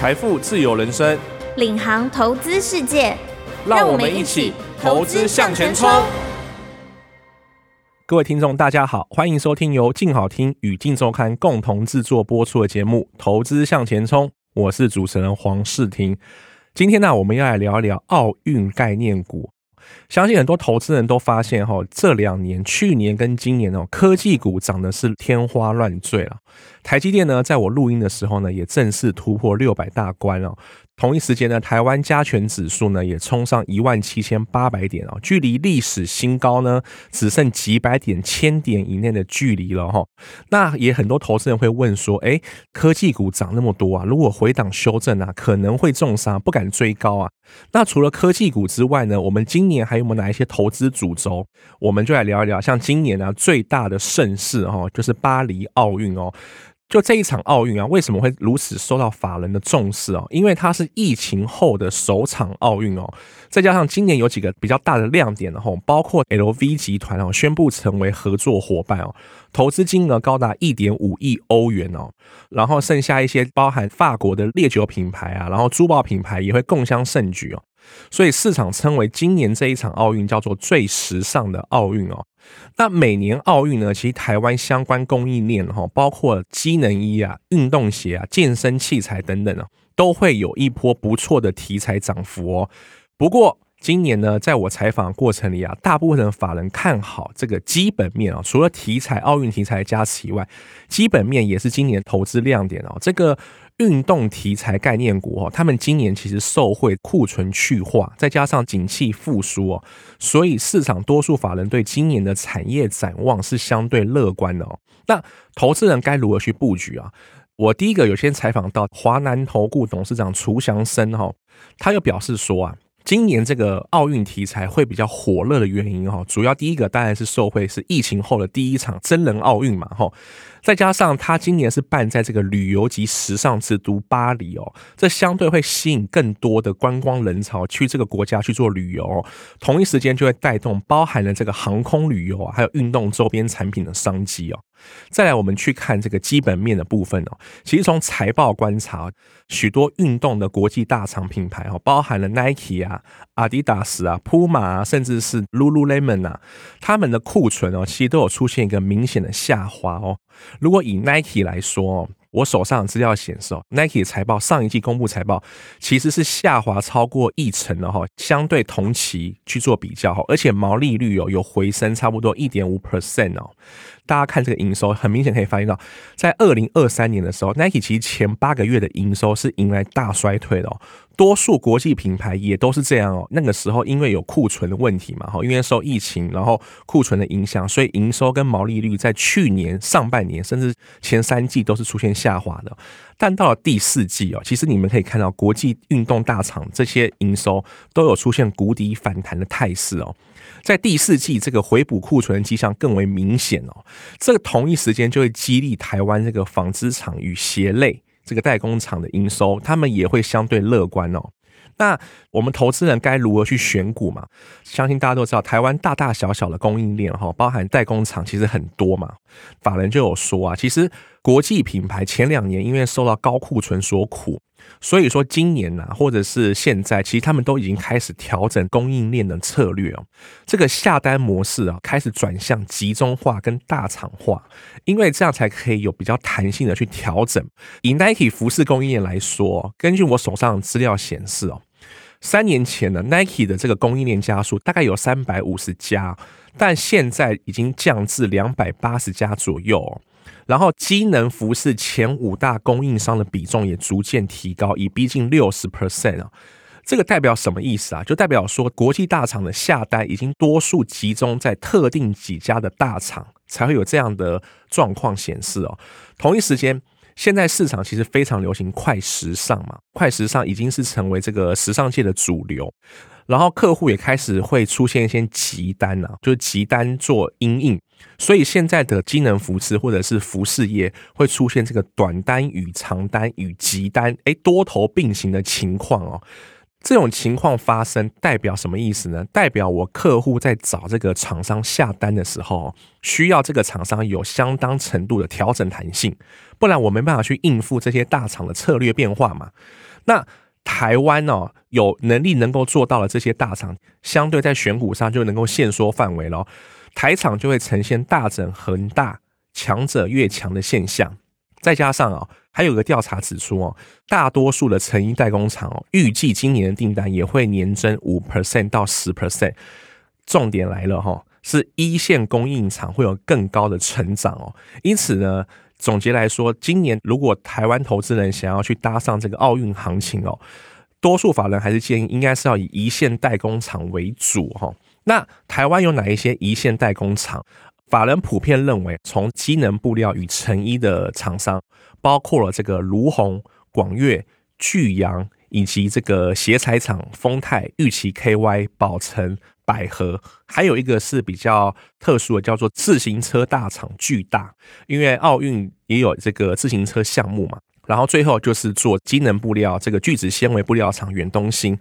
财富自由人生，领航投资世界，让我们一起投资向前冲。各位听众，大家好，欢迎收听由静好听与静周刊共同制作播出的节目《投资向前冲》，我是主持人黄世廷。今天呢，我们要来聊一聊奥运概念股。相信很多投资人都发现，哈，这两年，去年跟今年哦，科技股涨的是天花乱坠了。台积电呢，在我录音的时候呢，也正式突破六百大关哦。同一时间呢，台湾加权指数呢也冲上一万七千八百点哦，距离历史新高呢只剩几百点、千点以内的距离了哈。那也很多投资人会问说，哎，科技股涨那么多啊，如果回档修正啊，可能会重伤，不敢追高啊。那除了科技股之外呢，我们今年还有没有哪一些投资主轴？我们就来聊一聊，像今年呢最大的盛事哈，就是巴黎奥运哦。就这一场奥运啊，为什么会如此受到法人的重视哦？因为它是疫情后的首场奥运哦，再加上今年有几个比较大的亮点的吼，包括 LV 集团哦宣布成为合作伙伴哦，投资金额高达一点五亿欧元哦，然后剩下一些包含法国的烈酒品牌啊，然后珠宝品牌也会共襄盛举哦。所以市场称为今年这一场奥运叫做最时尚的奥运哦。那每年奥运呢，其实台湾相关供应链哈，包括机能衣啊、运动鞋啊、健身器材等等啊，都会有一波不错的题材涨幅哦。不过今年呢，在我采访过程里啊，大部分的法人看好这个基本面啊，除了题材奥运题材加持以外，基本面也是今年投资亮点哦。这个。运动题材概念股哦，他们今年其实受惠库存去化，再加上景气复苏哦，所以市场多数法人对今年的产业展望是相对乐观的哦。那投资人该如何去布局啊？我第一个有先采访到华南投顾董事长厨祥生哈，他又表示说啊。今年这个奥运题材会比较火热的原因哈，主要第一个当然是受惠是疫情后的第一场真人奥运嘛哈，再加上他今年是办在这个旅游及时尚之都巴黎哦，这相对会吸引更多的观光人潮去这个国家去做旅游，同一时间就会带动包含了这个航空旅游啊，还有运动周边产品的商机哦。再来，我们去看这个基本面的部分哦。其实从财报观察，许多运动的国际大厂品牌哦，包含了 Nike 啊、Adidas 啊、Puma 啊，甚至是 Lululemon 啊，他们的库存哦，其实都有出现一个明显的下滑哦。如果以 Nike 来说哦。我手上的资料显示哦，Nike 的财报上一季公布财报其实是下滑超过一成的哈，相对同期去做比较哈，而且毛利率哦有回升差不多一点五 percent 哦。大家看这个营收，很明显可以发现到，在二零二三年的时候，Nike 其实前八个月的营收是迎来大衰退的哦。多数国际品牌也都是这样哦。那个时候因为有库存的问题嘛，哈，因为受疫情然后库存的影响，所以营收跟毛利率在去年上半年甚至前三季都是出现下滑的。但到了第四季哦，其实你们可以看到国际运动大厂这些营收都有出现谷底反弹的态势哦。在第四季这个回补库存的迹象更为明显哦。这个同一时间就会激励台湾这个纺织厂与鞋类。这个代工厂的营收，他们也会相对乐观哦。那我们投资人该如何去选股嘛？相信大家都知道，台湾大大小小的供应链哈，包含代工厂其实很多嘛。法人就有说啊，其实国际品牌前两年因为受到高库存所苦。所以说，今年呐，或者是现在，其实他们都已经开始调整供应链的策略哦。这个下单模式啊，开始转向集中化跟大厂化，因为这样才可以有比较弹性的去调整。以 Nike 服饰供应链来说，根据我手上的资料显示哦，三年前呢，Nike 的这个供应链家数大概有三百五十家，但现在已经降至两百八十家左右。然后，机能服饰前五大供应商的比重也逐渐提高，已逼近六十 percent 啊。这个代表什么意思啊？就代表说，国际大厂的下单已经多数集中在特定几家的大厂，才会有这样的状况显示哦。同一时间，现在市场其实非常流行快时尚嘛，快时尚已经是成为这个时尚界的主流。然后客户也开始会出现一些急单啊，就是急单做因应，所以现在的机能服饰或者是服饰业会出现这个短单与长单与急单，哎，多头并行的情况哦。这种情况发生代表什么意思呢？代表我客户在找这个厂商下单的时候，需要这个厂商有相当程度的调整弹性，不然我没办法去应付这些大厂的策略变化嘛。那台湾哦，有能力能够做到的这些大厂，相对在选股上就能够限缩范围了。台厂就会呈现大整恒大，强者越强的现象。再加上啊，还有个调查指出哦，大多数的成衣代工厂哦，预计今年的订单也会年增五 percent 到十 percent。重点来了哈，是一线供应厂会有更高的成长哦。因此呢，总结来说，今年如果台湾投资人想要去搭上这个奥运行情哦，多数法人还是建议应该是要以一线代工厂为主哈。那台湾有哪一些一线代工厂？法人普遍认为，从机能布料与成衣的厂商，包括了这个儒鸿、广越、巨阳，以及这个鞋材厂丰泰、玉期 KY、宝成、百合，还有一个是比较特殊的，叫做自行车大厂巨大，因为奥运也有这个自行车项目嘛。然后最后就是做机能布料，这个聚酯纤维布料厂远东新。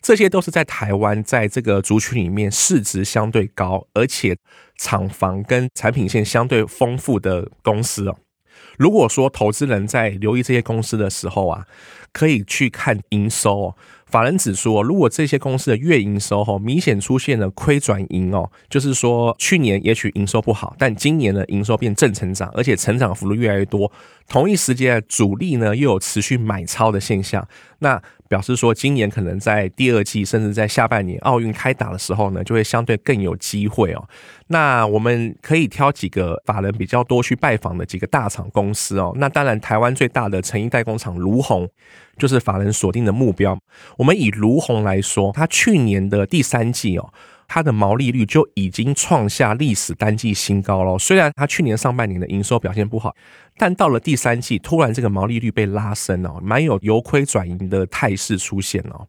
这些都是在台湾，在这个族群里面市值相对高，而且厂房跟产品线相对丰富的公司哦。如果说投资人在留意这些公司的时候啊，可以去看营收哦。法人指出，如果这些公司的月营收吼明显出现了亏转盈哦，就是说去年也许营收不好，但今年的营收变正成长，而且成长幅度越来越多，同一时间主力呢又有持续买超的现象，那。表示说，今年可能在第二季，甚至在下半年奥运开打的时候呢，就会相对更有机会哦。那我们可以挑几个法人比较多去拜访的几个大厂公司哦。那当然，台湾最大的成衣代工厂卢鸿就是法人锁定的目标。我们以卢鸿来说，它去年的第三季哦。它的毛利率就已经创下历史单季新高了。虽然它去年上半年的营收表现不好，但到了第三季，突然这个毛利率被拉升哦，蛮有由亏转盈的态势出现哦。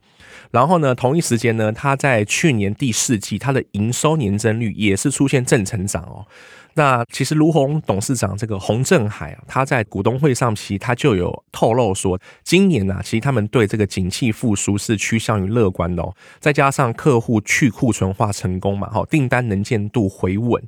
然后呢，同一时间呢，它在去年第四季，它的营收年增率也是出现正成长哦。那其实儒鸿董事长这个洪振海啊，他在股东会上其实他就有透露说，今年呢、其实他们对这个景气复苏是趋向于乐观的哦。再加上客户去库存化成功嘛，哈，订单能见度回稳，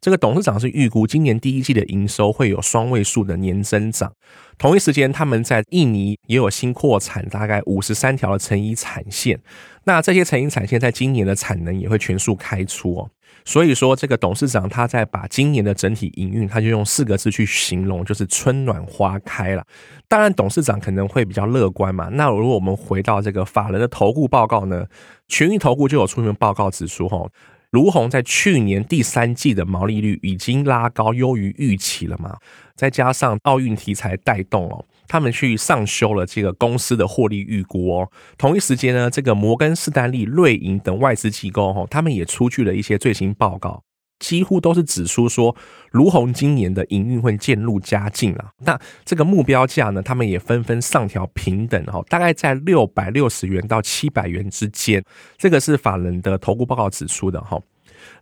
这个董事长是预估今年第一季的营收会有双位数的年增长。同一时间，他们在印尼也有新扩产大概五十三条的成衣产线，那这些成衣产线在今年的产能也会全数开出哦。所以说，这个董事长他在把今年的整体营运，他就用四个字去形容，就是春暖花开了。当然，董事长可能会比较乐观嘛。那如果我们回到这个法人的投顾报告呢，群益投顾就有出一份报告指出，哈，儒鸿在去年第三季的毛利率已经拉高，优于预期了嘛。再加上奥运题材带动哦。他们去上修了这个公司的获利预估哦。同一时间呢，这个摩根士丹利、瑞银等外资机构哈，他们也出具了一些最新报告，几乎都是指出说，儒鸿今年的营运会渐入佳境啊。那这个目标价呢，他们也纷纷上调平等哈，大概在六百六十元到七百元之间。这个是法人的投顾报告指出的哈。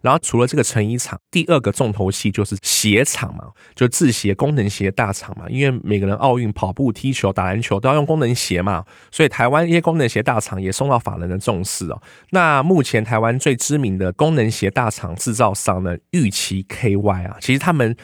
然后除了这个成衣厂，第二个重头戏就是鞋厂嘛，就制鞋、功能鞋大厂嘛。因为每个人奥运跑步、踢球、打篮球都要用功能鞋嘛，所以台湾一些功能鞋大厂也受到法人的重视哦。那目前台湾最知名的功能鞋大厂制造商呢，玉期 KY 啊，其实他们。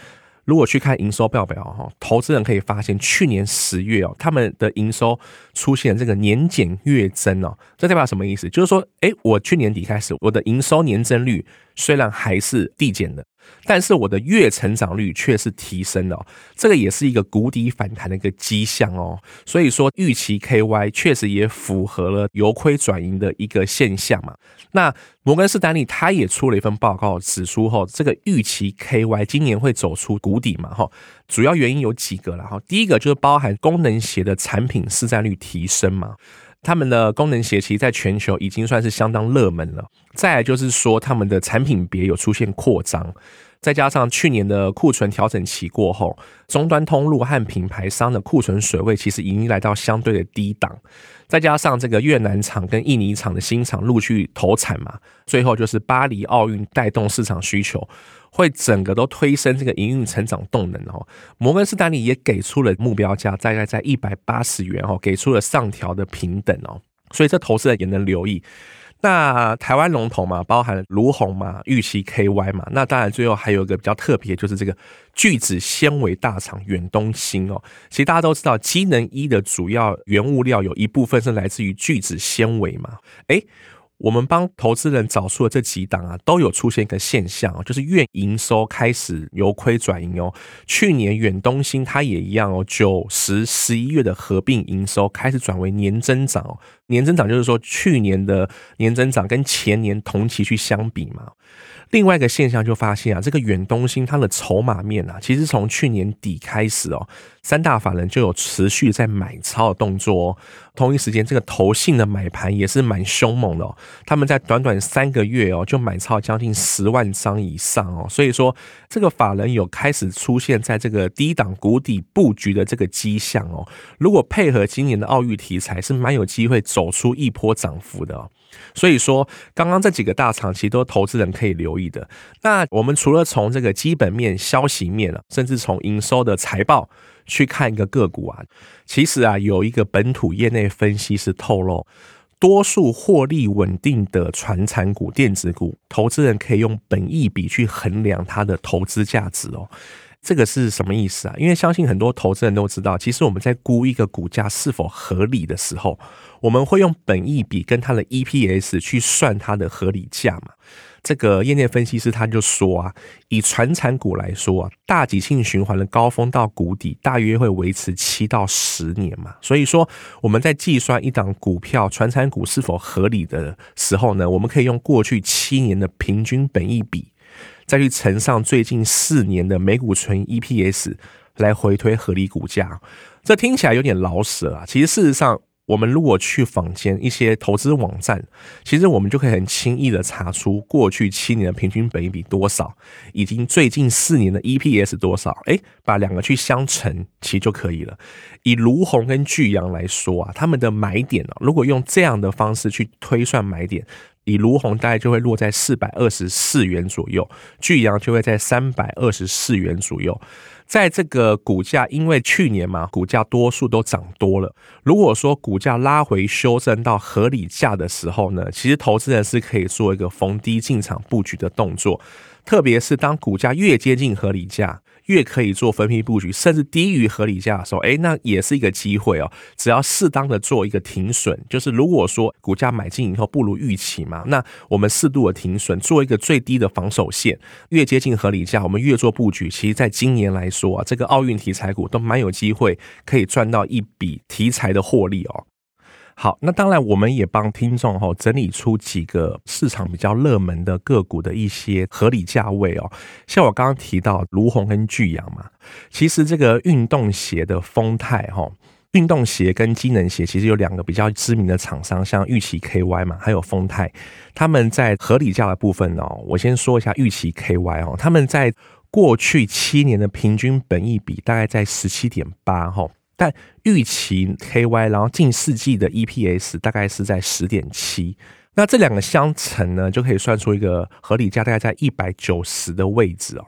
如果去看营收报表哈，投资人可以发现，去年十月哦，他们的营收出现这个年减月增哦，这代表什么意思？就是说，诶，我去年底开始，我的营收年增率虽然还是递减的。但是我的月成长率却是提升了哦，这个也是一个谷底反弹的一个迹象哦。所以说，预期 KY 确实也符合了由亏转盈的一个现象嘛。那摩根士丹利他也出了一份报告，指出后这个预期 KY 今年会走出谷底嘛？哈，主要原因有几个了哈。第一个就是包含功能鞋的产品市占率提升嘛。他们的功能鞋其实在全球已经算是相当热门了。再来就是说，他们的产品别有出现扩张，再加上去年的库存调整期过后，终端通路和品牌商的库存水位其实已经来到相对的低档。再加上这个越南厂跟印尼厂的新厂陆续投产嘛，最后就是巴黎奥运带动市场需求。会整个都推升这个营运成长动能哦。摩根士丹利也给出了目标价，大概在一百八十元哦，给出了上调的平等哦。所以这投资人也能留意。那台湾龙头嘛，包含卢鸿嘛、玉期 KY 嘛，那当然最后还有一个比较特别，就是这个聚酯纤维大厂远东兴哦。其实大家都知道，机能衣的主要原物料有一部分是来自于聚酯纤维嘛，诶我们帮投资人找出的这几档啊，都有出现一个现象，就是月营收开始由亏转盈哦。去年远东新它也一样哦，九十十一月的合并营收开始转为年增长。年增长就是说去年的年增长跟前年同期去相比嘛。另外一个现象就发现啊，这个远东兴它的筹码面啊，其实从去年底开始哦，三大法人就有持续在买超的动作哦。同一时间，这个投信的买盘也是蛮凶猛的哦，他们在短短三个月哦，就买超将近十万张以上哦。所以说，这个法人有开始出现在这个低档谷底布局的这个迹象哦。如果配合今年的奥运题材，是蛮有机会走出一波涨幅的哦。所以说，刚刚这几个大厂其实都投资人可以留意的。那我们除了从这个基本面、消息面啊，甚至从营收的财报去看一个个股啊，其实啊，有一个本土业内分析是透露，多数获利稳定的传产股、电子股，投资人可以用本益比去衡量它的投资价值哦。这个是什么意思啊？因为相信很多投资人都知道，其实我们在估一个股价是否合理的时候，我们会用本益比跟它的 EPS 去算它的合理价嘛。这个业内分析师他就说啊，以传产股来说啊，大景气循环的高峰到谷底大约会维持七到十年嘛。所以说我们在计算一档股票传产股是否合理的时候呢，我们可以用过去七年的平均本益比。再去乘上最近四年的每股纯 EPS 来回推合理股价，这听起来有点老舍啊。其实事实上，我们如果去坊间一些投资网站，其实我们就可以很轻易的查出过去七年的平均本益比多少，以及最近四年的 EPS 多少。诶，把两个去相乘，其实就可以了。以卢鸿跟巨阳来说啊，他们的买点啊，如果用这样的方式去推算买点。以卢鸿大概就会落在四百二十四元左右，巨阳就会在三百二十四元左右。在这个股价，因为去年嘛，股价多数都涨多了。如果说股价拉回修正到合理价的时候呢，其实投资人是可以做一个逢低进场布局的动作，特别是当股价越接近合理价。越可以做分批布局，甚至低于合理价的时候，哎，那也是一个机会哦。只要适当的做一个停损，就是如果说股价买进以后不如预期嘛，那我们适度的停损，做一个最低的防守线，越接近合理价，我们越做布局。其实，在今年来说啊，这个奥运题材股都蛮有机会可以赚到一笔题材的获利哦。好，那当然，我们也帮听众哈整理出几个市场比较热门的个股的一些合理价位哦。像我刚刚提到儒鸿跟巨阳嘛，其实这个运动鞋的丰泰哈，运动鞋跟机能鞋其实有两个比较知名的厂商，像玉期 KY 嘛，还有丰泰，他们在合理价的部分哦，我先说一下玉期 KY 哦，他们在过去七年的平均本益比大概在十七点八哈。但预期 KY，然后近四季的 EPS 大概是在十点七，那这两个相乘呢，就可以算出一个合理价，大概在一百九十的位置哦。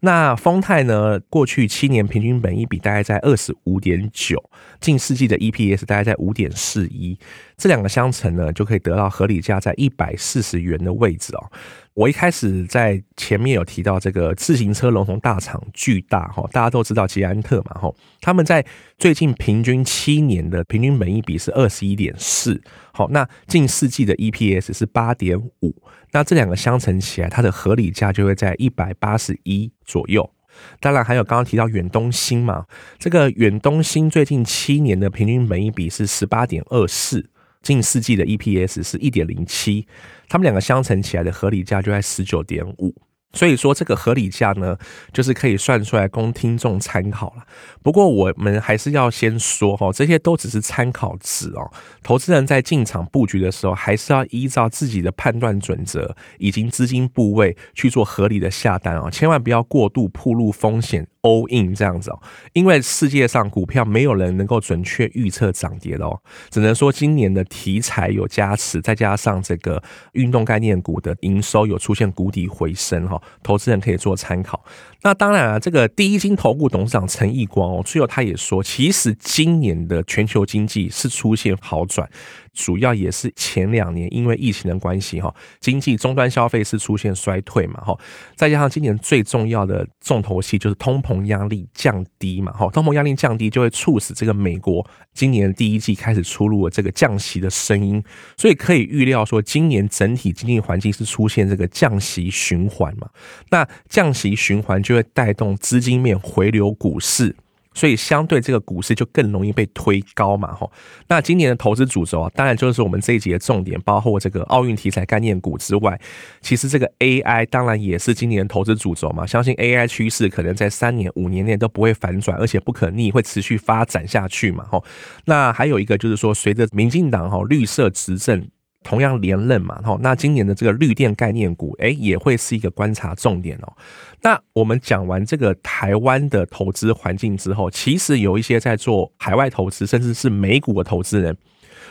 那丰泰呢，过去七年平均本益比大概在二十五点九，近四季的 EPS 大概在五点四一，这两个相乘呢，就可以得到合理价在一百四十元的位置哦。我一开始在前面有提到这个自行车龙头大厂巨大哈，大家都知道捷安特嘛哈，他们在最近平均七年的平均本益比是二十一点四，好，那近四季的 EPS 是八点五，那这两个相乘起来，它的合理价就会在一百八十一左右。当然还有刚刚提到远东新嘛，这个远东新最近七年的平均本益比是十八点二四。近四季的 EPS 是一点零七，他们两个相乘起来的合理价就在十九点五。所以说这个合理价呢，就是可以算出来供听众参考了。不过我们还是要先说哈，这些都只是参考值哦。投资人在进场布局的时候，还是要依照自己的判断准则以及资金部位去做合理的下单哦，千万不要过度铺露风险。All in 这样子哦，因为世界上股票没有人能够准确预测涨跌的哦，只能说今年的题材有加持，再加上这个运动概念股的营收有出现谷底回升哈，投资人可以做参考。那当然啊，这个第一金投顾董事长陈义光哦，最后他也说，其实今年的全球经济是出现好转，主要也是前两年因为疫情的关系哈，经济终端消费是出现衰退嘛哈，再加上今年最重要的重头戏就是通膨压力降低嘛哈，通膨压力降低就会促使这个美国今年第一季开始出入了这个降息的声音，所以可以预料说今年整体经济环境是出现这个降息循环嘛，那降息循环就会带动资金面回流股市。所以相对这个股市就更容易被推高嘛，吼。那今年的投资主轴啊，当然就是我们这一集的重点，包括这个奥运题材概念股之外，其实这个 AI 当然也是今年的投资主轴嘛。相信 AI 趋势可能在三年、五年内都不会反转，而且不可逆，会持续发展下去嘛，吼。那还有一个就是说，随着民进党哈绿色执政。同样连任嘛，吼，那今年的这个绿电概念股，诶，也会是一个观察重点哦。那我们讲完这个台湾的投资环境之后，其实有一些在做海外投资，甚至是美股的投资人，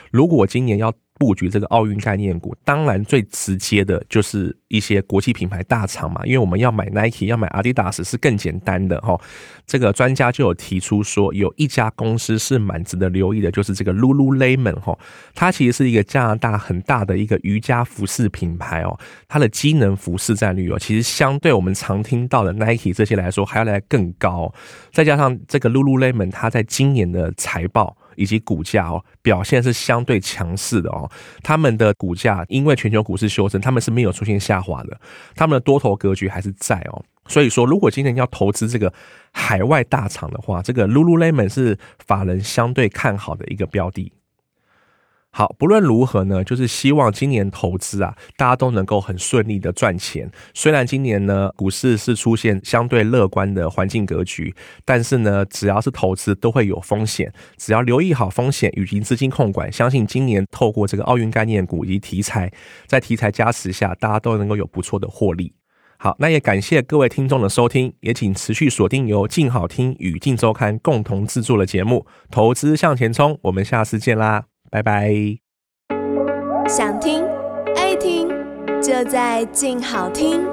如果今年要布局这个奥运概念股，当然最直接的就是一些国际品牌大厂嘛，因为我们要买 Nike、要买 Adidas 是更简单的哈。这个专家就有提出说，有一家公司是蛮值得留意的，就是这个 Lululemon 哈，它其实是一个加拿大很大的一个瑜伽服饰品牌哦，它的机能服饰占率哦，其实相对我们常听到的 Nike 这些来说还要来更高，再加上这个 Lululemon 它在今年的财报。以及股价哦，表现是相对强势的哦。他们的股价因为全球股市修正，他们是没有出现下滑的，他们的多头格局还是在哦。所以说，如果今年要投资这个海外大厂的话，这个 Lululemon 是法人相对看好的一个标的。好，不论如何呢，就是希望今年投资啊，大家都能够很顺利的赚钱。虽然今年呢，股市是出现相对乐观的环境格局，但是呢，只要是投资都会有风险。只要留意好风险以及资金控管，相信今年透过这个奥运概念股及题材，在题材加持下，大家都能够有不错的获利。好，那也感谢各位听众的收听，也请持续锁定由静好听与静周刊共同制作的节目《投资向前冲》，我们下次见啦。拜拜。想听爱听，就在静好听。